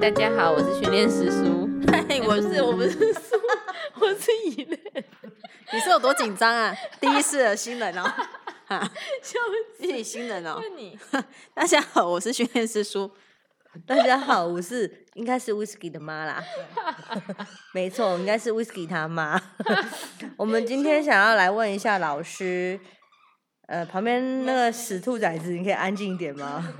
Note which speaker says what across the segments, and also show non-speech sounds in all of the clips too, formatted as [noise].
Speaker 1: 大家好，我是训练师叔。
Speaker 2: 嗨，我是我不是叔，我是以类。你是有多紧张啊？第一次的新人哦，[laughs] 哈，
Speaker 1: 笑
Speaker 2: 你新人哦。
Speaker 1: 问你，[laughs]
Speaker 2: 大家好，我是训练师叔。
Speaker 3: 大家好，我是应该是 Whisky 的妈啦，[laughs] 没错，应该是 Whisky 他妈。我们今天想要来问一下老师，呃，旁边那个死兔崽子，你可以安静一点吗？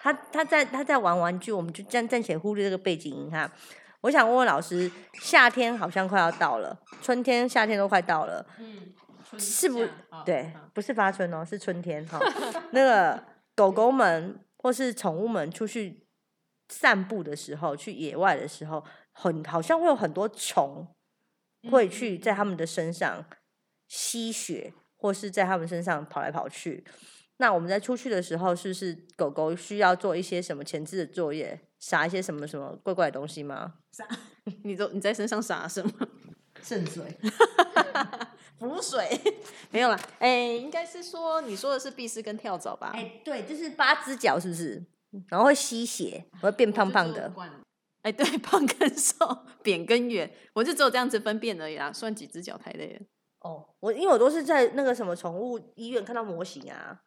Speaker 3: 他他在他在玩玩具，我们就暂暂且忽略这个背景音哈。我想问问老师，夏天好像快要到了，春天、夏天都快到了，
Speaker 1: 嗯，
Speaker 3: 是不？对，不是发春哦，是春天哈。[laughs] 那个狗狗们或是宠物们出去散步的时候，去野外的时候，很好像会有很多虫会去在他们的身上吸血，或是在他们身上跑来跑去。那我们在出去的时候，是不是狗狗需要做一些什么前置的作业，撒一些什么什么怪怪的东西吗？[laughs]
Speaker 2: 你都你在身上撒什么？[laughs]
Speaker 3: 渗水。[laughs]
Speaker 2: 补水？没有啦，哎、应该是说你说的是碧丝跟跳蚤吧？
Speaker 3: 哎、对，就是八只脚，是不是？然后会吸血，会变胖胖的。
Speaker 2: 哎、对，胖跟瘦，扁跟圆，我就只有这样子分辨而已啦，算几只脚太累了。
Speaker 3: 哦，我因为我都是在那个什么宠物医院看到模型啊，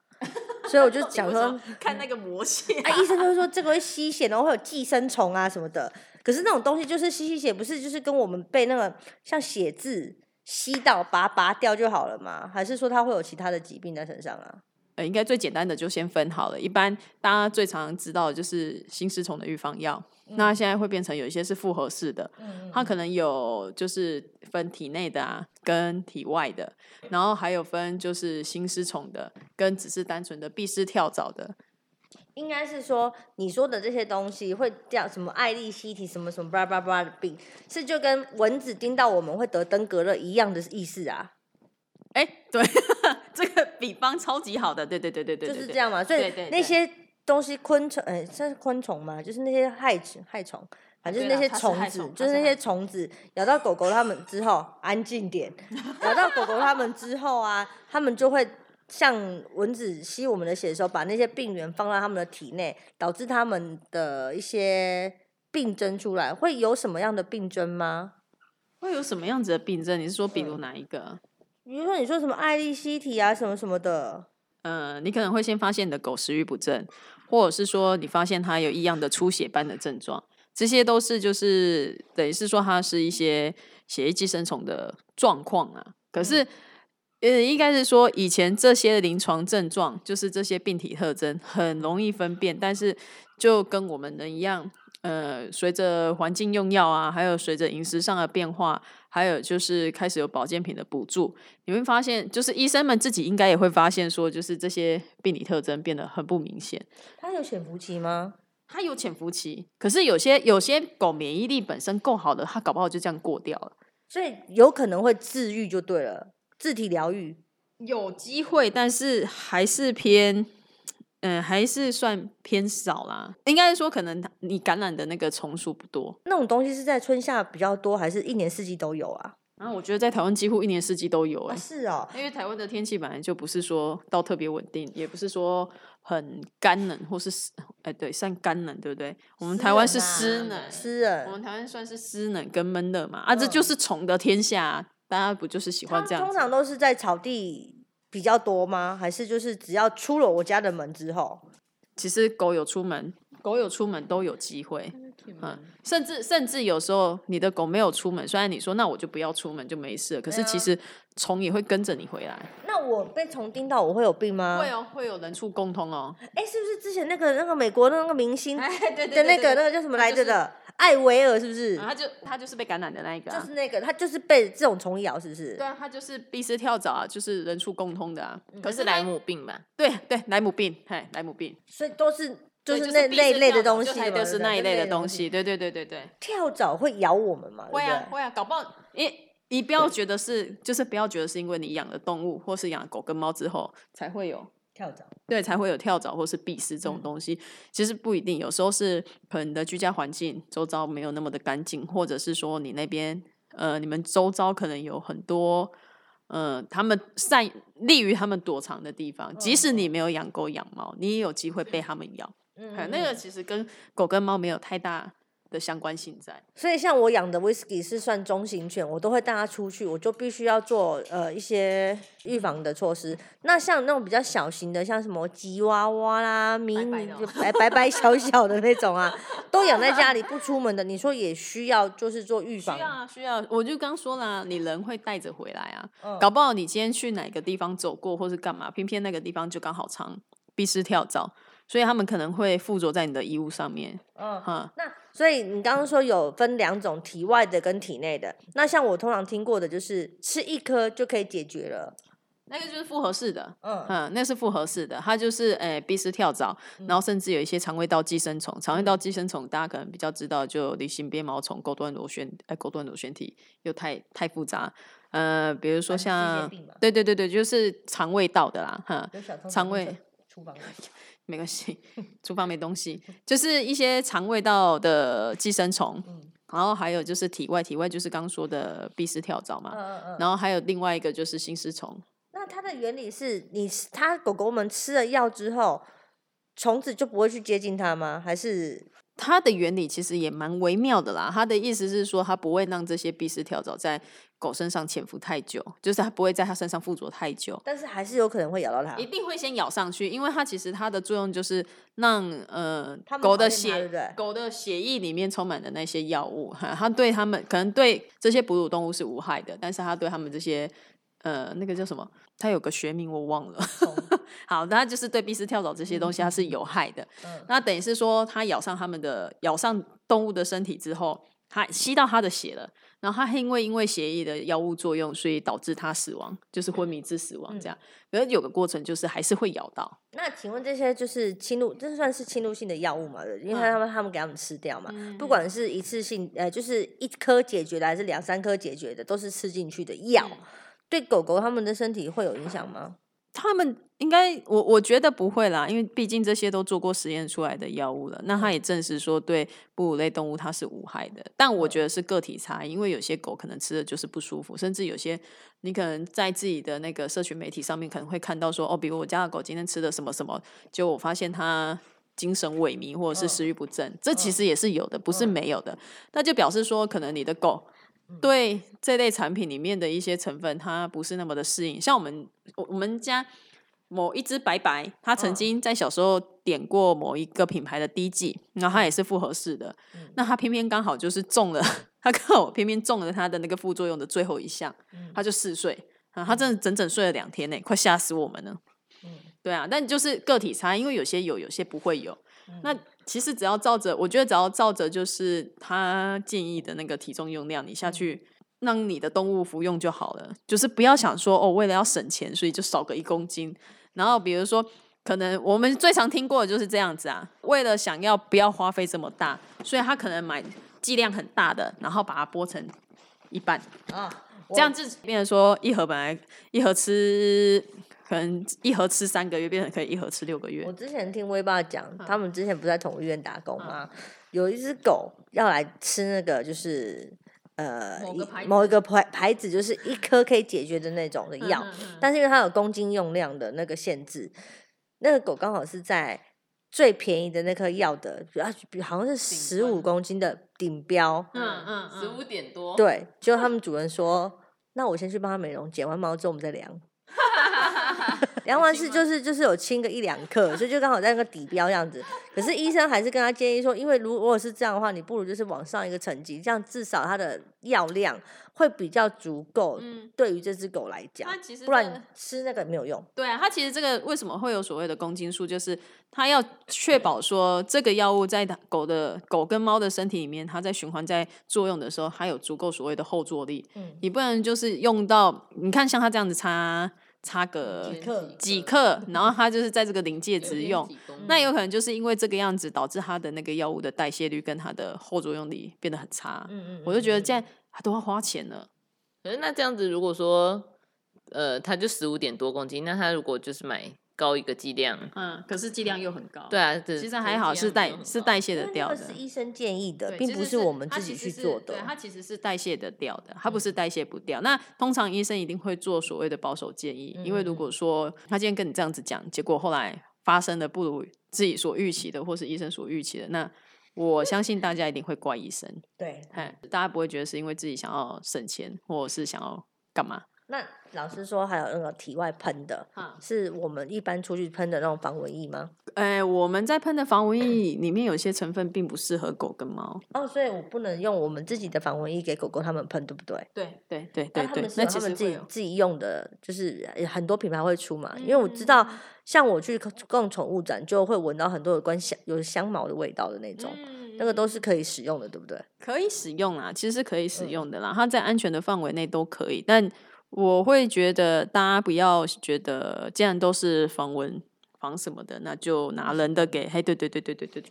Speaker 3: 所以我就 [laughs] 想说，
Speaker 2: 看那个模型、
Speaker 3: 啊，医生就会说这个会吸血，然后会有寄生虫啊什么的。可是那种东西就是吸吸血，不是就是跟我们被那个像血渍吸到，拔拔掉就好了吗？还是说它会有其他的疾病在身上啊？
Speaker 2: 呃，应该最简单的就先分好了。一般大家最常知道的就是新丝虫的预防药，那现在会变成有一些是复合式的，它可能有就是分体内的啊，跟体外的，然后还有分就是新丝虫的，跟只是单纯的闭丝跳蚤的。
Speaker 3: 应该是说你说的这些东西会叫什么艾利希体什么什么巴拉巴拉的病，是就跟蚊子叮到我们会得登革热一样的意思啊，
Speaker 2: 哎、对，[laughs] 这个比方超级好的，对对对对对，对
Speaker 3: 就是这。样嘛。所以那些东西昆虫，哎、算是昆虫嘛，就是那些害虫害虫。反正就是那些虫子，就是那些虫子咬到狗狗它们之后，安静点。[laughs] 咬到狗狗它们之后啊，它们就会像蚊子吸我们的血的时候，把那些病原放到他们的体内，导致他们的一些病症出来。会有什么样的病症吗？
Speaker 2: 会有什么样子的病症？你是说比
Speaker 3: 嗯
Speaker 2: 如哪一个？
Speaker 3: 比如说你说什么艾利西体啊，什么什么的，
Speaker 2: 呃，你可能会先发现你的狗食欲不振，或者是说你发现它有异样的出血般的症状，这些都是就是等于是说它是一些血液寄生虫的状况啊。可是，呃，应该是说以前这些临床症状，就是这些病体特征很容易分辨，但是就跟我们人一样。呃，随着环境用药啊，还有随着饮食上的变化，还有就是开始有保健品的补助，你会发现，就是医生们自己应该也会发现说，就是这些病理特征变得很不明显。
Speaker 3: 它有潜伏期吗？
Speaker 2: 它有潜伏期，可是有些有些狗免疫力本身够好的，它搞不好就这样过掉了。
Speaker 3: 所以有可能会治愈就对了，自体疗愈。
Speaker 2: 有机会，但是还是偏，嗯、还是算偏少啦。应该是说，可能它你感染的那个虫数不多。
Speaker 3: 那种东西是在春夏比较多，还是一年四季都有啊？
Speaker 2: 然后我觉得在台湾几乎一年四季都有、欸，
Speaker 3: 啊，是哦，
Speaker 2: 因为台湾的天气本来就不是说到特别稳定，也不是说很干冷或是湿，哎，对，算干冷，对不对？我们台湾是湿冷，
Speaker 3: 湿冷
Speaker 2: 我们台湾算是湿冷跟闷热嘛，啊，这就是虫的天下啊、大家不就是喜欢这样？
Speaker 3: 通常都是在草地比较多吗？还是就是只要出了我家的门之后，
Speaker 2: 其实狗有出门，狗有出门都有机会，嗯，甚至甚至有时候你的狗没有出门，虽然你说那我就不要出门就没事了，可是其实虫也会跟着你回来，
Speaker 3: 那我被虫叮到，我会有病吗？
Speaker 2: 会。哦，会有人畜共通哦。
Speaker 3: 哎，是不是之前那个那个美国的那个明星的那个那个叫什么来着的？艾维尔是不是？
Speaker 2: 啊他就他就是被感染的那一个、啊，
Speaker 3: 就是那个，他就是被这种虫咬，是不是？
Speaker 2: 对啊，他就是闭丝跳蚤啊，就是人畜共通的啊。可
Speaker 1: 可
Speaker 2: 是莱
Speaker 1: 姆病嘛？
Speaker 2: 对对莱姆病，嘿，莱姆病
Speaker 3: 所以都是就是那那一类的东西嘛，
Speaker 2: 就是那一类的
Speaker 3: 的
Speaker 2: 东。西。对对对对对，
Speaker 3: 跳蚤会咬我们吗？对不对
Speaker 2: 会啊会啊，搞不好你你不要觉得是，就是不要觉得是因为你养了动物或是养了狗跟猫之后才会有。
Speaker 3: 跳蚤。
Speaker 2: 对，才会有跳蚤或是蜱丝这种东西。其实不一定，有时候是可能你的居家环境周遭没有那么的干净，或者是说你那边呃，你们周遭可能有很多呃，他们善利于他们躲藏的地方。即使你没有养狗养猫，你也有机会被他们咬。
Speaker 3: 嗯
Speaker 2: 哎那个其实跟狗跟猫没有太大的相关性在。
Speaker 3: 所以像我养的 whisky 是算中型犬，我都会带它出去，我就必须要做呃一些预防的措施。那像那种比较小型的，像什么吉娃娃啦、迷你白白白小小的那种啊，都养在家里不出门的，你说也需要就是做预防
Speaker 2: 需要。啊，需要。我就刚说了，你人会带着回来啊，
Speaker 3: 嗯
Speaker 2: 搞不好你今天去哪个地方走过，或是干嘛，偏偏那个地方就刚好藏闭丝跳蚤，所以他们可能会附着在你的衣物上面。
Speaker 3: 嗯，
Speaker 2: 哈，
Speaker 3: 那所以你刚刚说有分两种，体外的跟体内的。那像我通常听过的就是吃一颗就可以解决了。
Speaker 2: 那个就是复合式的。
Speaker 3: 嗯
Speaker 2: 嗯，那是复合式的，它就是诶闭丝跳蚤，然后甚至有一些肠胃道寄生虫。肠胃道寄生虫大家可能比较知道，就离心鞭毛虫、钩端螺旋，哎，钩端螺旋体又太太复杂。呃，比如说像对对对对，就是肠胃道的啦，哈，肠胃 [laughs] 没关系，[laughs] 厨房没东西，就是一些肠胃道的寄生虫，
Speaker 3: 嗯
Speaker 2: 然后还有就是体外，体外就是刚说的闭丝跳蚤嘛，
Speaker 3: 嗯嗯嗯。
Speaker 2: 然后还有另外一个就是心丝虫，
Speaker 3: 那它的原理是你它狗狗们吃了药之后，虫子就不会去接近它吗？还是
Speaker 2: 它的原理其实也蛮微妙的啦。它的意思是说，它不会让这些闭丝跳蚤在狗身上潜伏太久，就是它不会在它身上附着太久。
Speaker 3: 但是还是有可能会咬到它
Speaker 2: 一。定会先咬上去，因为它其实它的作用就是让呃狗的血狗的血液里面充满的那些药物，哈，它对它们可能对这些哺乳动物是无害的，但是它对它们这些呃那个叫什么？它有个学名我忘了。[laughs] 好，它就是对闭丝跳蚤这些东西它是有害的。
Speaker 3: 嗯
Speaker 2: 那等于是说，它咬上他们的咬上动物的身体之后，它吸到它的血了，然后它因为因为血液的药物作用，所以导致它死亡，就是昏迷致死亡这样。可是有个过程就是还是会咬到。
Speaker 3: 那请问这些就是侵入，这算是侵入性的药物嘛？因为他们他们给他们吃掉嘛，不管是一次性呃，就是一颗解决的，还是两三颗解决的，都是吃进去的药。对狗狗它们的身体会有影响吗？
Speaker 2: 他们应该，我我觉得不会啦，因为毕竟这些都做过实验出来的药物了。那它也证实说，对哺乳类动物它是无害的。但我觉得是个体差异，因为有些狗可能吃的就是不舒服，甚至有些你可能在自己的那个社群媒体上面可能会看到说，哦，比如我家的狗今天吃的什么什么，结果我发现它精神萎靡或者是食欲不振，这其实也是有的，不是没有的。那就表示说，可能你的狗对这类产品里面的一些成分，它不是那么的适应。像我们我我们家某一只白白，它曾
Speaker 3: 嗯。
Speaker 2: 经在小时候点过某一个品牌的滴剂，然后它也是复合式的，那它偏偏刚好就是中了，[laughs] 它刚好偏偏中了它的那个副作用的最后一项，它就嗜睡。啊，它真的整整睡了两天呢，快吓死我们了。对啊，但就是个体差，因为有些有，有些不会有。那其实只要照着，我觉得只要照着就是他建议的那个体重用量，你下去让你的动物服用就好了。就是不要想说哦，为了要省钱，所以就少个一公斤。然后比如说，可能我们最常听过的就是这样子啊，为了想要不要花费这么大，所以他可能买剂量很大的，然后把它剥成一半，
Speaker 3: 啊，
Speaker 2: 这样就变成说一盒本来一盒吃。可能一盒吃三个月，变成可以一盒吃六个月
Speaker 3: 我。之前听威爸讲，
Speaker 2: 嗯
Speaker 3: 他们之前不是在宠物医院打工吗？有一只狗要来吃那个，就是呃
Speaker 2: 某
Speaker 3: 一个牌牌子，就是一颗可以解决的那种的药，
Speaker 2: 嗯嗯嗯
Speaker 3: 但是因为它有公斤用量的那个限制，那个狗刚好是在最便宜的那颗药的，比较比好像是十五公斤的顶标，
Speaker 2: 嗯嗯
Speaker 1: 十五点多，
Speaker 3: 对，结果他们主人说，那我先去帮它美容，剪完毛之后我们再量。[laughs] 量完是就是就是有轻个一两克，所以就刚好在那个底标样子。可是医生还是跟他建议说，因为如果是这样的话，你不如就是往上一个层级，这样至少它的药量会比较足够。
Speaker 2: 嗯
Speaker 3: 对于这只狗来讲
Speaker 2: 它，其实
Speaker 3: 不然你吃那个没有用。
Speaker 2: 对啊，它其实这个为什么会有所谓的公斤数，就是它要确保说这个药物在它狗的狗跟猫的身体里面，它在循环在作用的时候，它有足够所谓的后坐力。
Speaker 3: 嗯
Speaker 2: 你不能就是用到，你看像它这样子擦擦个
Speaker 3: 几克，
Speaker 2: 然后他就是在这个临界值用，
Speaker 1: 嗯
Speaker 2: 那有可能就是因为这个样子导致他的那个药物的代谢率跟它的后作用力变得很差。
Speaker 3: 嗯嗯，
Speaker 2: 我就觉得这样他都要花钱了。
Speaker 1: 可是那这样子，如果说，呃，他就十五点多公斤，那他如果就是买高一个剂量，
Speaker 2: 嗯，可是剂量又很高。
Speaker 1: 对啊，这
Speaker 2: 其实还好是代是代谢的掉的。
Speaker 3: 是医生建议的，
Speaker 2: 对
Speaker 3: 并不
Speaker 2: 是
Speaker 3: 我们自己去做的
Speaker 2: 对，。它其实是代谢的掉的，它不是代谢不掉。那通常医生一定会做所谓的保守建议，因为如果说他今天跟你这样子讲，结果后来发生的不如自己所预期的，或是医生所预期的，那我相信大家一定会怪医生。
Speaker 3: 对，
Speaker 2: 哎，大家不会觉得是因为自己想要省钱，或者是想要干嘛？
Speaker 3: 那老师说还有那个体外喷的，是我们一般出去喷的那种防蚊液吗？
Speaker 2: 哎，我们在喷的防蚊液里面有些成分并不适合狗跟猫
Speaker 3: 哦，所以我不能用我们自己的防蚊液给狗狗他们喷，对不对？
Speaker 2: 对对对对对，
Speaker 3: 那他们自己自己用的，就是很多品牌会出嘛。因为我知道，像我去逛宠物展，就会闻到很多有关香有香茅的味道的那种，那个都是可以使用的，对不对？
Speaker 2: 可以使用啊，其实是可以使用的啦，它在安全的范围内都可以，但。我会觉得大家不要觉得，既然都是防蚊防什么的，那就拿人的给。嘿，对对对对对对，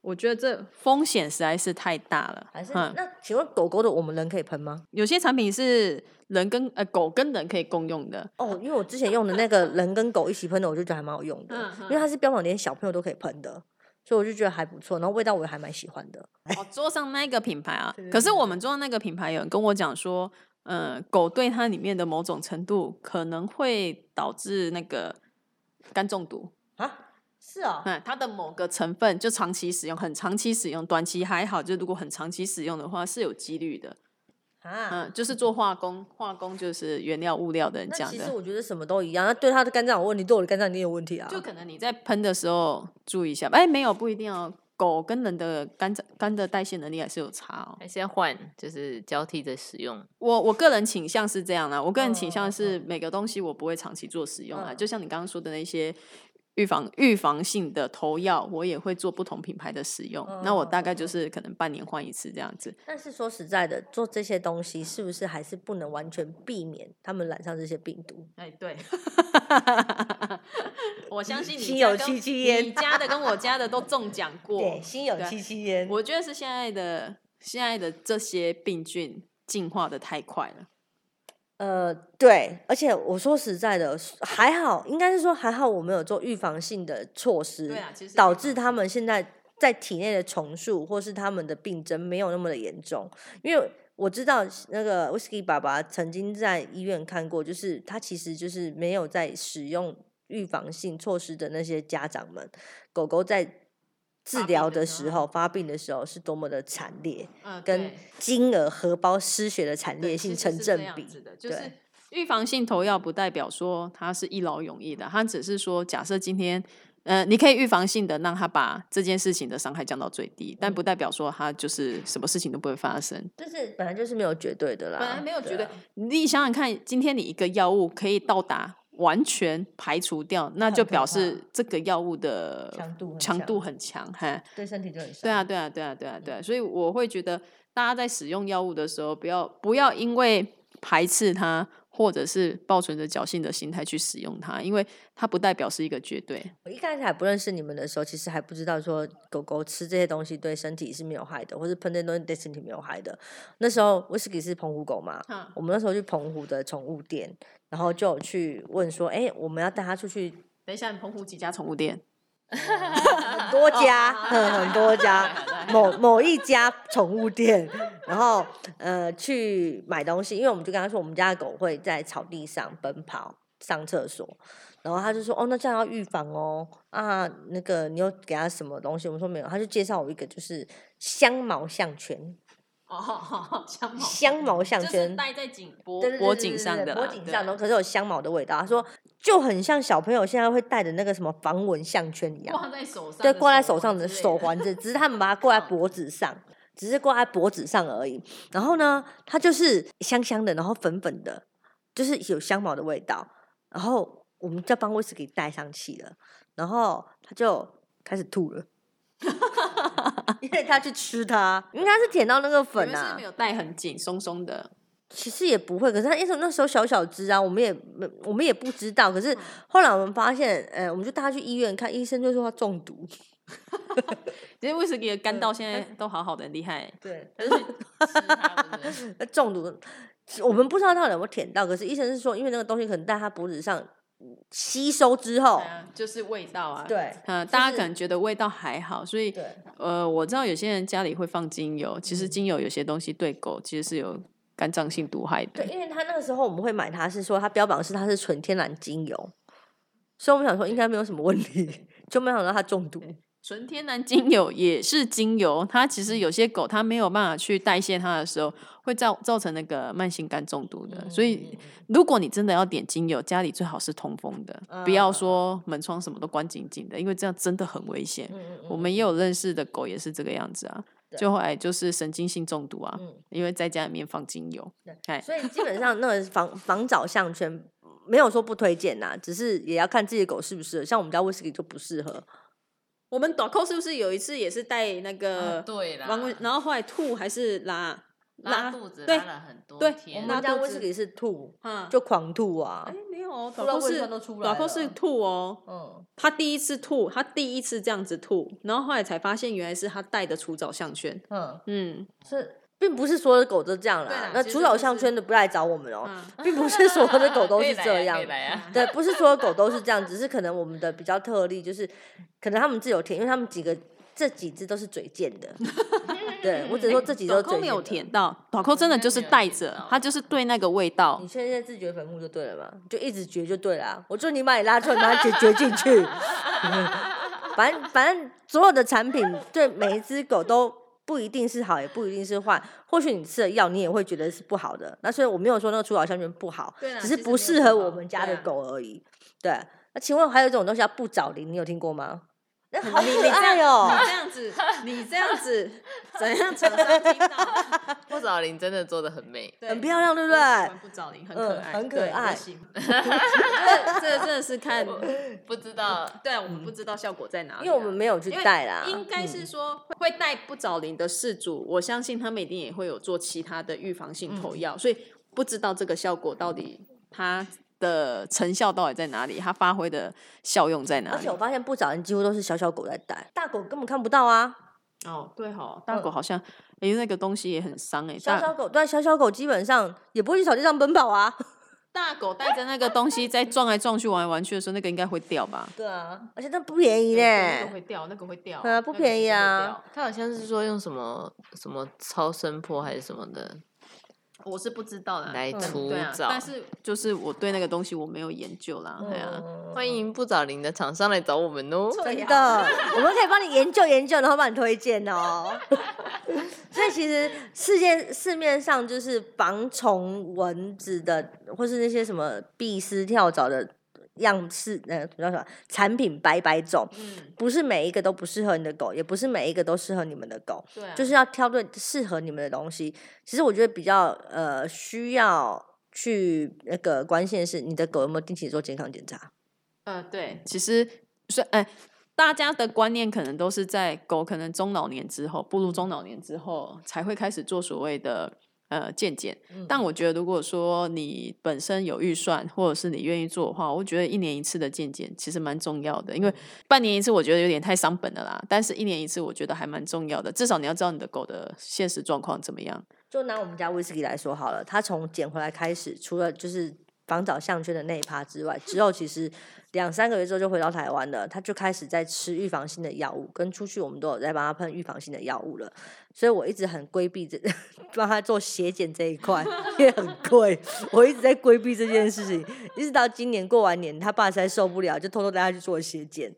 Speaker 2: 我觉得这风险实在是太大了。
Speaker 3: 还是那请问狗狗的我们人可以喷吗？
Speaker 2: 有些产品是人跟呃狗跟人可以共用的。
Speaker 3: 哦，因为我之前用的那个人跟狗一起喷的，我就觉得还蛮好用的，因为它是标榜连小朋友都可以喷的，所以我就觉得还不错。然后味道我也还蛮喜欢的。
Speaker 2: 哦，桌上那个品牌啊，可是我们桌上那个品牌有人跟我讲说。嗯，狗对它里面的某种程度可能会导致那个肝中毒
Speaker 3: 啊？是啊，
Speaker 2: 嗯，它的某个成分就长期使用，很长期使用，短期还好，就如果很长期使用的话是有几率的啊。嗯，就是做化工，化工就是原料物料的人讲的。
Speaker 3: 其实我觉得什么都一样，那对它的肝脏有问题，对我的肝脏也有问题啊。
Speaker 2: 就可能你在喷的时候注意一下，哎，没有，不一定要。狗跟人的肝肝的代谢能力还是有差哦，
Speaker 1: 还是要换，就是交替着使用。
Speaker 2: 我我个人倾向是这样的，我个人倾向是每个东西我不会长期做使用啊，就像你刚刚说的那些预防预防性的头药，我也会做不同品牌的使用。那我大概就是可能半年换一次这样子。
Speaker 3: 但是说实在的，做这些东西是不是还是不能完全避免他们染上这些病毒？
Speaker 2: 哎，对。[laughs] 我相信你
Speaker 3: 心有戚戚焉，
Speaker 2: 你家的跟我家的都中奖 [laughs] 过。
Speaker 3: 对，心有戚戚焉。
Speaker 2: 我觉得是现在的现在的这些病菌进化的太快了。
Speaker 3: 呃，对，而且我说实在的，还好，应该是说还好，我们有做预防性的措施，
Speaker 2: 对啊，其实
Speaker 3: 导致他们现在在体内的重塑或是他们的病症没有那么的严重。因为我知道那个 Whisky 爸爸曾经在医院看过，就是他其实就是没有在使用。预防性措施的那些家长们，狗狗在治疗的时候发病的时候是多么的惨烈，跟金额荷包失血的惨烈性成正比。
Speaker 2: 就是预防性投药不代表说它是一劳永逸的，它只是说假设今天，呃，你可以预防性的让他把这件事情的伤害降到最低，但不代表说他就是什么事情都不会发生。
Speaker 3: 就是本来就是没有绝对的啦，
Speaker 2: 本来没有绝对。你想想看，今天你一个药物可以到达。完全排除掉，那就表示这个药物的
Speaker 3: 强度
Speaker 2: 强度很强，哈，
Speaker 3: 对身体就很
Speaker 2: 对啊，对啊，对啊，对啊，对啊，所以我会觉得大家在使用药物的时候，不要不要因为排斥它。或者是抱存着侥幸的心态去使用它，因为它不代表是一个绝对。
Speaker 3: 我一开始还不认识你们的时候，其实还不知道说狗狗吃这些东西对身体是没有害的，或是喷这些东西对身体没有害的。那时候威士忌是澎湖狗嘛，我们那时候去澎湖的宠物店，然后就去问说：“哎，我们要带它出去。”
Speaker 2: 等一下，澎湖几家宠物店？
Speaker 3: 很多家，很多家，某某一家宠物店，然后呃去买东西，因为我们就跟他说，我们家的狗会在草地上奔跑、上厕所，然后他就说，哦，那这样要预防哦，啊，那个你有给他什么东西？我们说没有，他就介绍我一个就是香毛项圈。
Speaker 2: 哦，香毛
Speaker 3: 香毛项圈
Speaker 2: 戴在颈脖脖颈上的，
Speaker 3: 脖颈上的，可是有香毛的味道。他说就很像小朋友现在会戴的那个什么防蚊项圈一样，
Speaker 2: 挂在手上，
Speaker 3: 对，挂在手上的手环子，只是他们把它挂在 [laughs] 脖子上，只是挂在脖子上而已。然后呢，它就是香香的，然后粉粉的，就是有香茅的味道。然后我们就帮威士给戴上去了，然后他就开始吐了。[laughs] 因为他去吃它，[laughs] 应该是舔到那个粉啊，
Speaker 2: 没有带很紧，松松的。
Speaker 3: 其实也不会，可是他因为那时候小小只啊，我们也没我们也不知道。可是后来我们发现，呃，我们就带他去医院看，医生就说他中毒。[laughs]
Speaker 2: 因为威士忌的肝到现在都好好的，厉害。
Speaker 3: 对，[laughs] 中毒，我们不知道他有没有舔到，可是医生是说，因为那个东西可能在他脖子上。吸收之后，
Speaker 2: 就是味道啊。
Speaker 3: 对，
Speaker 2: 嗯，大家可能觉得味道还好，所以，呃，我知道有些人家里会放精油，其实精油有些东西对狗其实是有肝脏性毒害的。
Speaker 3: 对，因为他那个时候我们会买它是说它标榜是它是纯天然精油，所以我们想说应该没有什么问题。就没想到它中毒。
Speaker 2: 纯天然精油也是精油，它其实有些狗它没有办法去代谢它的时候，会造造成那个慢性肝中毒的。所以，如果你真的要点精油，家里最好是通风的，不要说门窗什么都关紧紧的，因为这样真的很危险。我们也有认识的狗也是这个样子啊，就后来就是神经性中毒啊，因为在家里面放精油。
Speaker 3: 对，所以基本上那个防防找项圈没有说不推荐呐，只是也要看自己的狗适不适合。像我们家威士忌就不适合。
Speaker 2: 我们短扣是不是有一次也是带那个
Speaker 1: 对啦，
Speaker 2: 然后后来吐还是拉
Speaker 1: 拉肚子拉了很多天。
Speaker 3: 我们家威士忌是吐，就狂吐啊！
Speaker 2: 有，短扣是老扣是吐哦。嗯，他第一次吐，他第一次这样子吐，然后后来才发现原来是他戴的除藻项圈。嗯
Speaker 3: 嗯，是。并不是所有的狗都这样啦，那除草项圈的不来找我们哦，并不是所有的狗都是 [laughs] 这样，对，不是所有狗都是这样，只是可能我们的比较特例，就是可能他们自由舔，因为他们几个这几只都是嘴贱的，对我只说这几只都
Speaker 2: 没有舔到，短扣真的就是带着，它就是对那个味道。
Speaker 3: 你现在自掘坟墓就对了嘛，就一直掘就对了，我就你把你拉出来，把它掘掘进去，反正反正所有的产品对每一只狗都。不一定是好，也不一定是坏。或许你吃了药，你也会觉得是不好的。那所以我没有说那个除草香薰不好，只是不适合我们家的狗而已。对，那请问还有一种东西叫不找灵，你有听过吗？那好可爱
Speaker 2: 哦！你这样子，你这样子，怎样才能听到？[laughs]
Speaker 1: 不找灵真的做的很美，
Speaker 3: 很漂亮，对不对？
Speaker 2: 不找灵很可爱，
Speaker 3: 很可爱。[laughs]
Speaker 2: 这这真的是看
Speaker 1: 不知道，
Speaker 2: 对我们不知道效果在哪里，
Speaker 3: 因为我们没有去带啦。
Speaker 2: 应该是说会带不找灵的事主，我相信他们一定也会有做其他的预防性投药，所以不知道这个效果到底它。的成效到底在哪里？它发挥的效用在哪里？
Speaker 3: 而且我发现不找人几乎都是小小狗在带，大狗根本看不到啊。
Speaker 2: 哦，对哈，大狗好像哎，那个东西也很伤哎。
Speaker 3: 小小狗对小小狗基本上也不会去草地上奔跑啊。[laughs]
Speaker 2: 大狗带着那个东西在撞来撞去、玩来玩去的时候，那个应该会掉吧？
Speaker 3: 对啊，而且那不便宜嘞。
Speaker 2: 那个会掉，那个会掉。
Speaker 3: 对啊，不便宜啊。
Speaker 1: 它好像是说用什么什么超声波还是什么的。
Speaker 2: 我是不知道的，
Speaker 1: 来除藻，
Speaker 2: 但是就是我对那个东西我没有研究啦。对啊，
Speaker 1: 欢迎不找零的厂商来找我们哦。[laughs]
Speaker 3: 真的，我们可以帮你研究研究，然后帮你推荐哦。[laughs] 所以其实世界市面上就是防虫蚊子的，或是那些什么碧丝跳蚤的。样式呃，叫什么？产品百百种，嗯，不是每一个都不适合你的狗，也不是每一个都适合你们的狗，
Speaker 2: 对，
Speaker 3: 就是要挑对适合你们的东西。其实我觉得比较呃需要去那个关键是你的狗有没有定期做健康检查。
Speaker 2: 呃，对，其实是哎，大家的观念可能都是在狗可能中老年之后，步入中老年之后才会开始做所谓的。呃，健检，但我觉得如果说你本身有预算，或者是你愿意做的话，我觉得一年一次的健检其实蛮重要的，因为半年一次我觉得有点太伤本了啦。但是一年一次我觉得还蛮重要的，至少你要知道你的狗的现实状况怎么样。
Speaker 3: 就拿我们家威士忌来说好了，它从捡回来开始，除了就是防找项圈的那一趴之外，之后其实。两三个月之后就回到台湾了，他就开始在吃预防性的药物，跟出去我们都有在帮他喷预防性的药物了。所以我一直很规避这 [laughs] 帮他做血检这一块，因为很 [laughs] 贵，我一直在规避这件事情，一直到今年过完年，他爸实在受不了，就偷偷带他去做血检。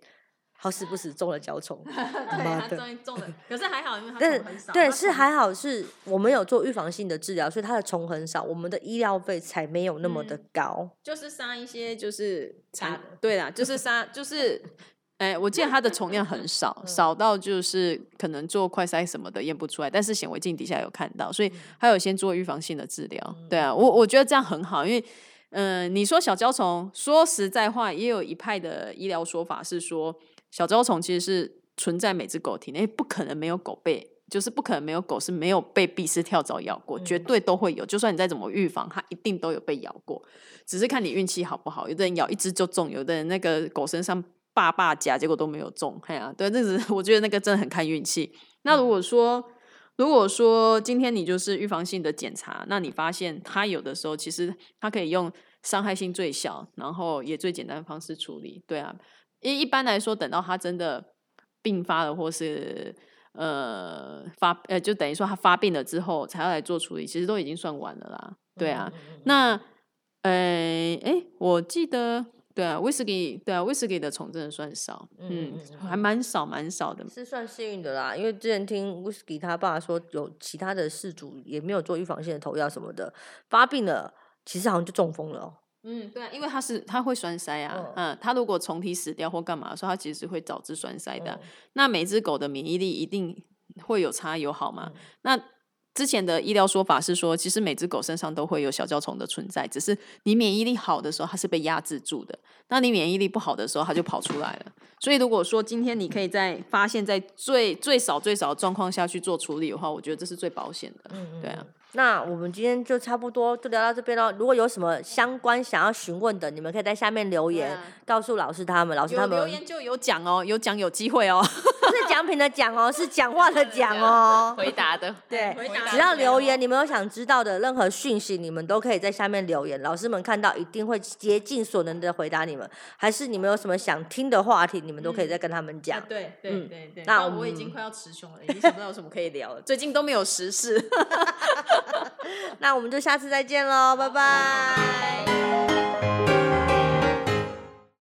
Speaker 3: 好死不死中了脚虫，[laughs]
Speaker 2: 对，他终于中了，可是还好，因为他虫很少。对，
Speaker 3: 是还好，是我们有做预防性的治疗，所以他的虫很少，我们的医疗费才没有那么的高。
Speaker 2: 就是杀一些，就是杀，对啦，就是杀，就是，[laughs] 哎，我记得它的虫量很少，少到就是可能做快筛什么的验不出来，但是显微镜底下有看到，所以还有先做预防性的治疗。对啊，我我觉得这样很好，因为，嗯，你说小胶虫，说实在话，也有一派的医疗说法是说。小招虫其实是存在每只狗体内，不可能没有狗被，就是不可能没有狗是没有被闭丝跳蚤咬过，绝对都会有。就算你再怎么预防，它一定都有被咬过，只是看你运气好不好。有的人咬一只就中，有的人那个狗身上霸霸夹，结果都没有中。哎呀，对，那是我觉得那个真的很看运气。那如果说，如果说今天你就是预防性的检查，那你发现他有的时候其实他可以用伤害性最小，然后也最简单的方式处理，对啊。一一般来说，等到他真的病发了，或是呃发呃，就等于说他发病了之后，才要来做处理，其实都已经算晚了啦。对啊，那呃，哎，我记得对啊，威士忌，对啊，威士忌的虫真的算少，嗯，还蛮少，蛮少的，
Speaker 3: 是算幸运的啦。因为之前听威士忌他爸说，有其他的事主也没有做预防性的投药什么的，发病了，其实好像就中风了。
Speaker 2: 嗯，对啊，因为他是他会栓塞啊，嗯，他如果虫体死掉或干嘛，说他其实会导致栓塞的。那每只狗的免疫力一定会有差有好吗？那之前的医疗说法是说，其实每只狗身上都会有小胶虫的存在，只是你免疫力好的时候，它是被压制住的；那你免疫力不好的时候，它就跑出来了。所以如果说今天你可以在发现，在最最少最少的状况下去做处理的话，我觉得这是最保险的。嗯，对啊。
Speaker 3: 那我们今天就差不多就聊到这边喽。如果有什么相关想要询问的，你们可以在下面留言，告诉老师他们。老师他们
Speaker 2: 留言就有奖哦，有奖有机会哦，[laughs]
Speaker 3: 奖品的奖哦，[laughs] 是讲话的奖哦。
Speaker 1: 回答的，
Speaker 3: 对，只要留言，你们有想知道的任何讯息，你们都可以在下面留言，老师们看到一定会竭尽所能的回答你们。还是你们有什么想听的话题，你们都可以再跟他们讲。
Speaker 2: 对对对对。那我已经快要词穷了，已经想不到有什么可以聊了。[laughs] 最近都没有时事。
Speaker 3: 那我们就下次再见喽，拜拜。